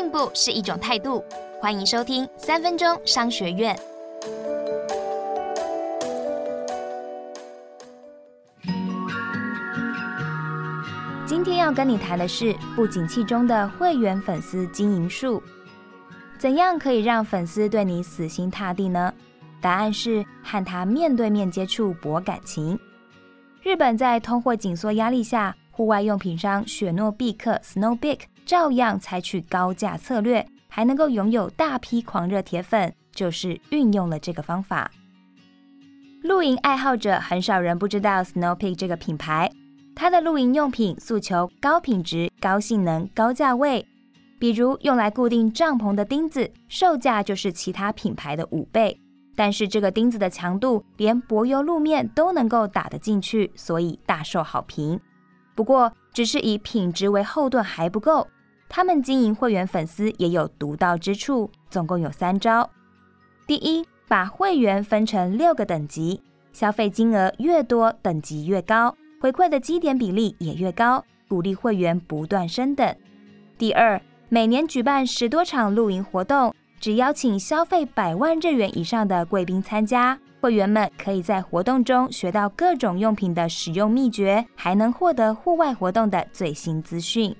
进步是一种态度。欢迎收听三分钟商学院。今天要跟你谈的是不景气中的会员粉丝经营术。怎样可以让粉丝对你死心塌地呢？答案是和他面对面接触博感情。日本在通货紧缩压力下，户外用品商雪诺必克 （Snowbik） 照样采取高价策略，还能够拥有大批狂热铁粉，就是运用了这个方法。露营爱好者很少人不知道 Snow Peak 这个品牌，它的露营用品诉求高品质、高性能、高价位。比如用来固定帐篷的钉子，售价就是其他品牌的五倍。但是这个钉子的强度连柏油路面都能够打得进去，所以大受好评。不过，只是以品质为后盾还不够，他们经营会员粉丝也有独到之处，总共有三招。第一，把会员分成六个等级，消费金额越多，等级越高，回馈的基点比例也越高，鼓励会员不断升等。第二，每年举办十多场露营活动，只邀请消费百万日元以上的贵宾参加。会员们可以在活动中学到各种用品的使用秘诀，还能获得户外活动的最新资讯。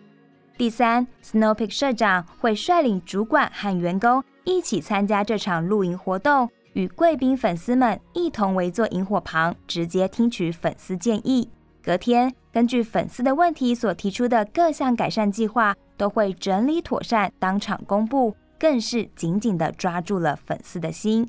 第三，Snow Peak 社长会率领主管和员工一起参加这场露营活动，与贵宾粉丝们一同围坐萤火旁，直接听取粉丝建议。隔天，根据粉丝的问题所提出的各项改善计划。都会整理妥善，当场公布，更是紧紧的抓住了粉丝的心。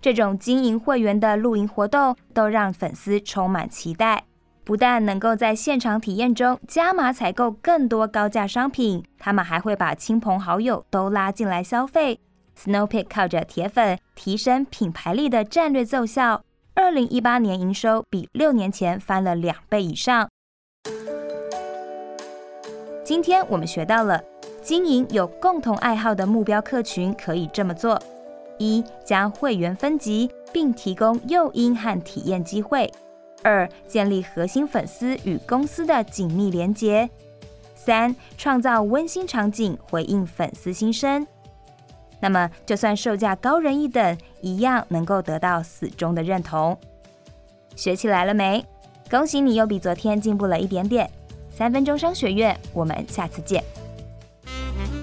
这种经营会员的露营活动，都让粉丝充满期待。不但能够在现场体验中加码采购更多高价商品，他们还会把亲朋好友都拉进来消费。Snow Peak 靠着铁粉提升品牌力的战略奏效，二零一八年营收比六年前翻了两倍以上。今天我们学到了，经营有共同爱好的目标客群可以这么做：一、将会员分级，并提供诱因和体验机会；二、建立核心粉丝与公司的紧密连结；三、创造温馨场景，回应粉丝心声。那么，就算售价高人一等，一样能够得到死忠的认同。学起来了没？恭喜你，又比昨天进步了一点点。三分钟商学院，我们下次见。